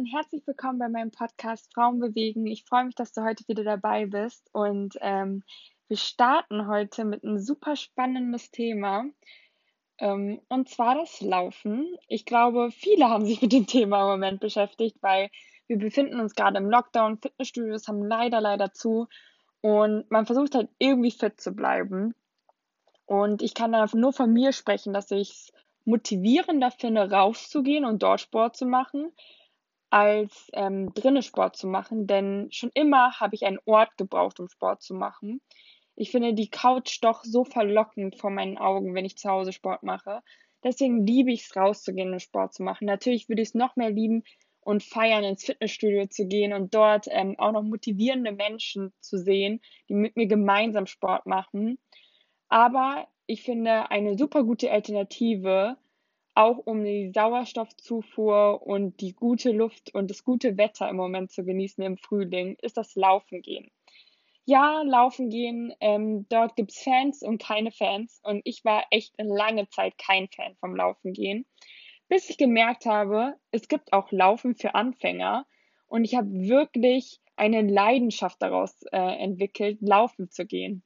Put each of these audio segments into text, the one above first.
und herzlich willkommen bei meinem Podcast Frauen bewegen. Ich freue mich, dass du heute wieder dabei bist und ähm, wir starten heute mit einem super spannendes Thema ähm, und zwar das Laufen. Ich glaube, viele haben sich mit dem Thema im Moment beschäftigt, weil wir befinden uns gerade im Lockdown. Fitnessstudios haben leider, leider zu und man versucht halt irgendwie fit zu bleiben. Und ich kann da nur von mir sprechen, dass ich es motivierender finde, rauszugehen und dort Sport zu machen, als ähm, drinnen Sport zu machen. Denn schon immer habe ich einen Ort gebraucht, um Sport zu machen. Ich finde die Couch doch so verlockend vor meinen Augen, wenn ich zu Hause Sport mache. Deswegen liebe ich es, rauszugehen und Sport zu machen. Natürlich würde ich es noch mehr lieben und feiern, ins Fitnessstudio zu gehen und dort ähm, auch noch motivierende Menschen zu sehen, die mit mir gemeinsam Sport machen. Aber ich finde eine super gute Alternative, auch um die Sauerstoffzufuhr und die gute Luft und das gute Wetter im Moment zu genießen im Frühling, ist das Laufen gehen. Ja, laufen gehen, ähm, dort gibt es Fans und keine Fans und ich war echt lange Zeit kein Fan vom Laufen gehen, bis ich gemerkt habe, es gibt auch Laufen für Anfänger und ich habe wirklich eine Leidenschaft daraus äh, entwickelt, laufen zu gehen.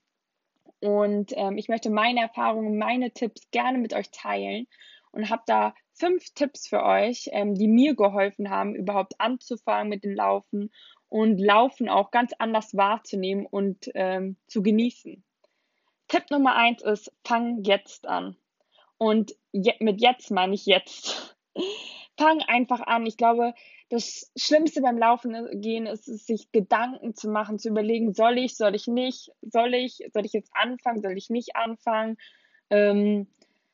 Und ähm, ich möchte meine Erfahrungen, meine Tipps gerne mit euch teilen und habe da fünf Tipps für euch, ähm, die mir geholfen haben, überhaupt anzufangen mit dem Laufen und Laufen auch ganz anders wahrzunehmen und ähm, zu genießen. Tipp Nummer eins ist, fang jetzt an. Und je mit jetzt meine ich jetzt. fang einfach an. Ich glaube, das Schlimmste beim Laufen gehen ist es, sich Gedanken zu machen, zu überlegen, soll ich, soll ich nicht, soll ich, soll ich jetzt anfangen, soll ich nicht anfangen. Ähm,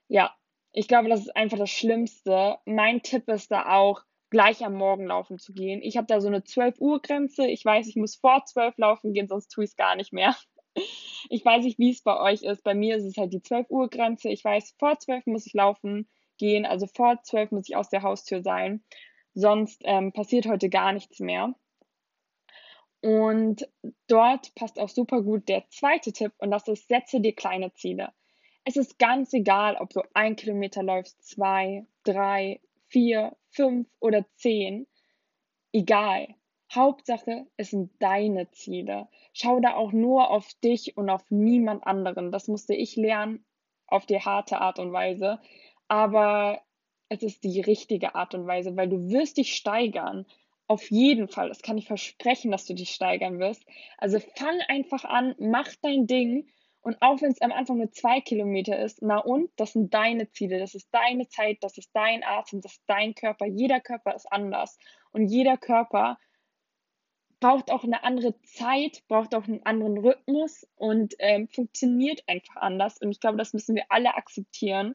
ja, ich glaube, das ist einfach das Schlimmste. Mein Tipp ist da auch, gleich am Morgen laufen zu gehen. Ich habe da so eine 12 Uhr Grenze. Ich weiß, ich muss vor 12 laufen gehen, sonst tue ich es gar nicht mehr. Ich weiß nicht, wie es bei euch ist. Bei mir ist es halt die 12 Uhr Grenze. Ich weiß, vor 12 muss ich laufen gehen. Also vor 12 muss ich aus der Haustür sein. Sonst ähm, passiert heute gar nichts mehr. Und dort passt auch super gut der zweite Tipp und das ist, setze dir kleine Ziele. Es ist ganz egal, ob du ein Kilometer läufst, zwei, drei, vier, fünf oder zehn. Egal. Hauptsache, es sind deine Ziele. Schau da auch nur auf dich und auf niemand anderen. Das musste ich lernen auf die harte Art und Weise. Aber es ist die richtige Art und Weise, weil du wirst dich steigern. Auf jeden Fall. Das kann ich versprechen, dass du dich steigern wirst. Also fang einfach an, mach dein Ding. Und auch wenn es am Anfang nur zwei Kilometer ist, na und, das sind deine Ziele, das ist deine Zeit, das ist dein Atem, das ist dein Körper. Jeder Körper ist anders. Und jeder Körper braucht auch eine andere Zeit, braucht auch einen anderen Rhythmus und ähm, funktioniert einfach anders. Und ich glaube, das müssen wir alle akzeptieren.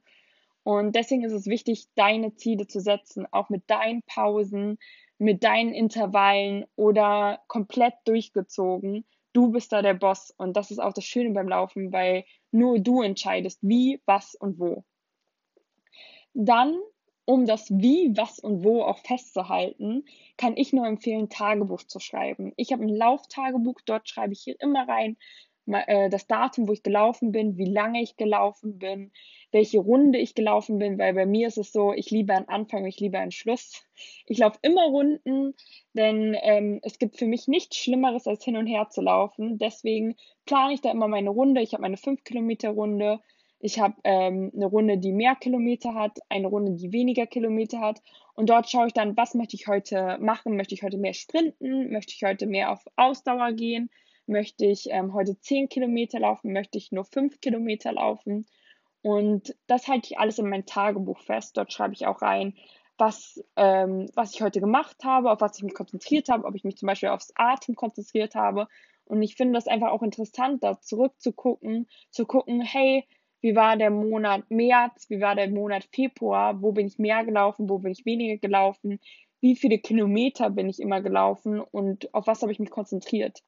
Und deswegen ist es wichtig, deine Ziele zu setzen, auch mit deinen Pausen, mit deinen Intervallen oder komplett durchgezogen. Du bist da der Boss und das ist auch das Schöne beim Laufen, weil nur du entscheidest, wie, was und wo. Dann, um das Wie, was und wo auch festzuhalten, kann ich nur empfehlen, Tagebuch zu schreiben. Ich habe ein Lauftagebuch, dort schreibe ich hier immer rein, das Datum, wo ich gelaufen bin, wie lange ich gelaufen bin, welche Runde ich gelaufen bin, weil bei mir ist es so, ich liebe einen Anfang, ich liebe einen Schluss. Ich laufe immer Runden, denn ähm, es gibt für mich nichts Schlimmeres, als hin und her zu laufen. Deswegen plane ich da immer meine Runde. Ich habe meine 5-Kilometer-Runde. Ich habe ähm, eine Runde, die mehr Kilometer hat, eine Runde, die weniger Kilometer hat. Und dort schaue ich dann, was möchte ich heute machen? Möchte ich heute mehr sprinten? Möchte ich heute mehr auf Ausdauer gehen? Möchte ich ähm, heute 10 Kilometer laufen? Möchte ich nur 5 Kilometer laufen? Und das halte ich alles in mein Tagebuch fest. Dort schreibe ich auch rein, was, ähm, was ich heute gemacht habe, auf was ich mich konzentriert habe, ob ich mich zum Beispiel aufs Atem konzentriert habe. Und ich finde das einfach auch interessant, da zurückzugucken, zu gucken, hey, wie war der Monat März, wie war der Monat Februar, wo bin ich mehr gelaufen, wo bin ich weniger gelaufen, wie viele Kilometer bin ich immer gelaufen und auf was habe ich mich konzentriert.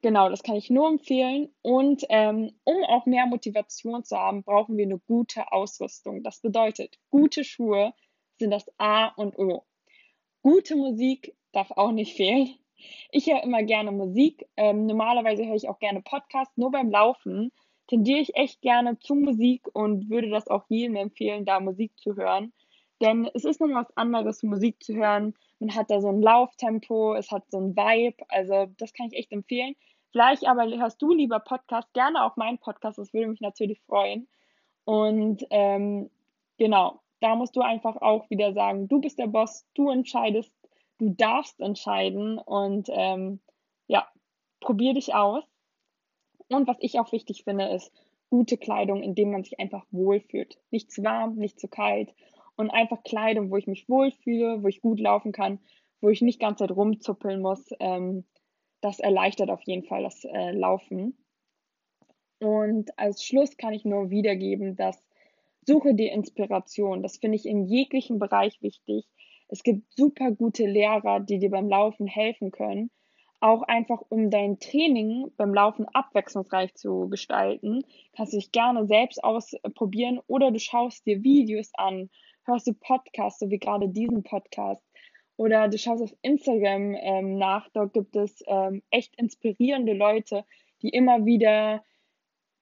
Genau, das kann ich nur empfehlen. Und ähm, um auch mehr Motivation zu haben, brauchen wir eine gute Ausrüstung. Das bedeutet, gute Schuhe sind das A und O. Gute Musik darf auch nicht fehlen. Ich höre immer gerne Musik. Ähm, normalerweise höre ich auch gerne Podcasts. Nur beim Laufen tendiere ich echt gerne zu Musik und würde das auch jedem empfehlen, da Musik zu hören. Denn es ist nochmal was anderes, Musik zu hören. Man hat da so ein Lauftempo, es hat so ein Vibe. Also das kann ich echt empfehlen. Vielleicht aber hörst du lieber Podcast, gerne auch meinen Podcast, das würde mich natürlich freuen. Und ähm, genau, da musst du einfach auch wieder sagen, du bist der Boss, du entscheidest, du darfst entscheiden und ähm, ja, probier dich aus. Und was ich auch wichtig finde, ist gute Kleidung, in dem man sich einfach wohlfühlt. Nicht zu warm, nicht zu kalt und einfach Kleidung, wo ich mich wohlfühle, wo ich gut laufen kann, wo ich nicht ganz Zeit rumzuppeln muss. Ähm, das erleichtert auf jeden Fall das äh, Laufen. Und als Schluss kann ich nur wiedergeben, dass suche dir Inspiration. Das finde ich in jeglichem Bereich wichtig. Es gibt super gute Lehrer, die dir beim Laufen helfen können. Auch einfach, um dein Training beim Laufen abwechslungsreich zu gestalten, kannst du dich gerne selbst ausprobieren oder du schaust dir Videos an, hörst du Podcasts, so wie gerade diesen Podcast. Oder du schaust auf Instagram ähm, nach, dort gibt es ähm, echt inspirierende Leute, die immer wieder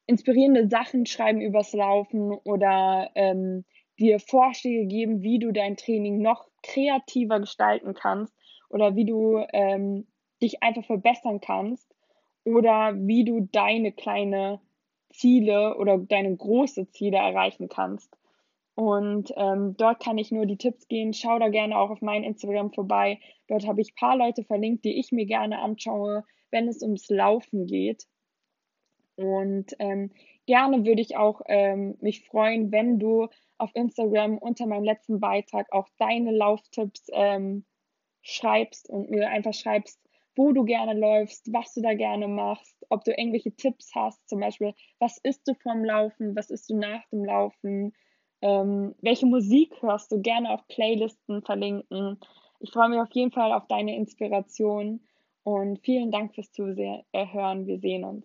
inspirierende Sachen schreiben übers Laufen oder ähm, dir Vorschläge geben, wie du dein Training noch kreativer gestalten kannst oder wie du ähm, dich einfach verbessern kannst oder wie du deine kleine Ziele oder deine große Ziele erreichen kannst. Und ähm, dort kann ich nur die Tipps gehen. Schau da gerne auch auf mein Instagram vorbei. Dort habe ich ein paar Leute verlinkt, die ich mir gerne anschaue, wenn es ums Laufen geht. Und ähm, gerne würde ich auch ähm, mich freuen, wenn du auf Instagram unter meinem letzten Beitrag auch deine Lauftipps ähm, schreibst und mir einfach schreibst, wo du gerne läufst, was du da gerne machst, ob du irgendwelche Tipps hast, zum Beispiel, was isst du vorm Laufen, was isst du nach dem Laufen, ähm, welche Musik hörst du? Gerne auf Playlisten verlinken. Ich freue mich auf jeden Fall auf deine Inspiration und vielen Dank fürs Zuhören. Äh, Wir sehen uns.